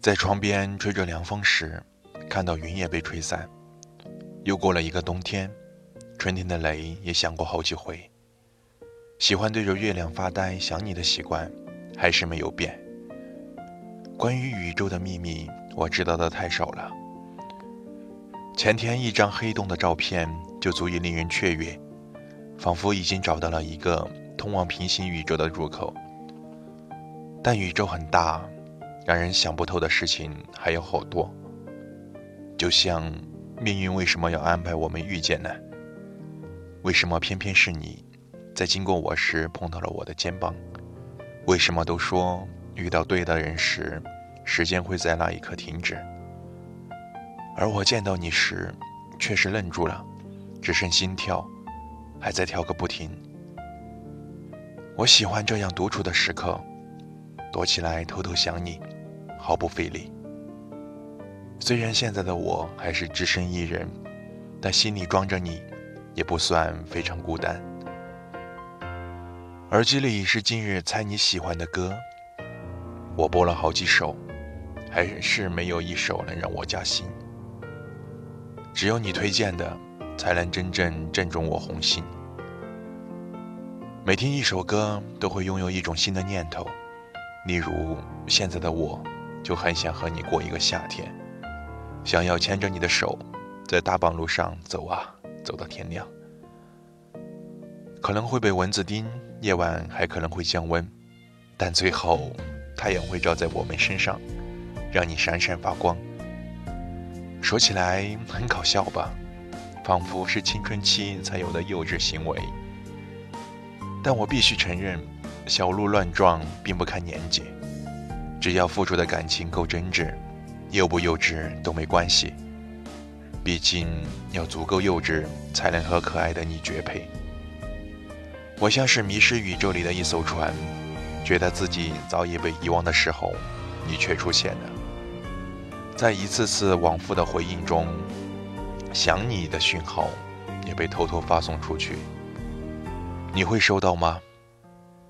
在窗边吹着凉风时，看到云也被吹散。又过了一个冬天，春天的雷也响过好几回。喜欢对着月亮发呆想你的习惯，还是没有变。关于宇宙的秘密，我知道的太少了。前天一张黑洞的照片就足以令人雀跃，仿佛已经找到了一个通往平行宇宙的入口。但宇宙很大。让人想不透的事情还有好多，就像命运为什么要安排我们遇见呢？为什么偏偏是你，在经过我时碰到了我的肩膀？为什么都说遇到对的人时，时间会在那一刻停止？而我见到你时，却是愣住了，只剩心跳还在跳个不停。我喜欢这样独处的时刻，躲起来偷偷想你。毫不费力。虽然现在的我还是只身一人，但心里装着你，也不算非常孤单。耳机里是今日猜你喜欢的歌，我播了好几首，还是没有一首能让我加心。只有你推荐的，才能真正正中我红心。每听一首歌，都会拥有一种新的念头，例如现在的我。就很想和你过一个夏天，想要牵着你的手，在大棒路上走啊走到天亮。可能会被蚊子叮，夜晚还可能会降温，但最后太阳会照在我们身上，让你闪闪发光。说起来很搞笑吧，仿佛是青春期才有的幼稚行为。但我必须承认，小鹿乱撞并不看年纪。只要付出的感情够真挚，幼不幼稚都没关系。毕竟要足够幼稚，才能和可爱的你绝配。我像是迷失宇宙里的一艘船，觉得自己早已被遗忘的时候，你却出现了。在一次次往复的回应中，想你的讯号也被偷偷发送出去。你会收到吗？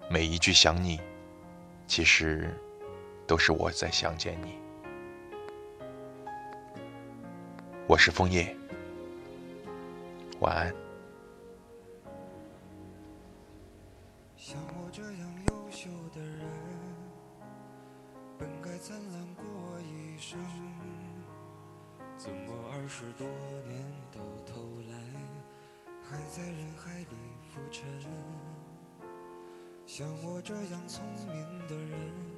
每一句想你，其实。都是我在想见你。我是枫叶，晚安。像我这样优秀的人，本该灿烂过一生，怎么二十多年到头来，还在人海里浮沉？像我这样聪明的人。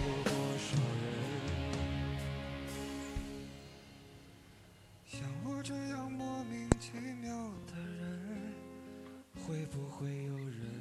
会不会有人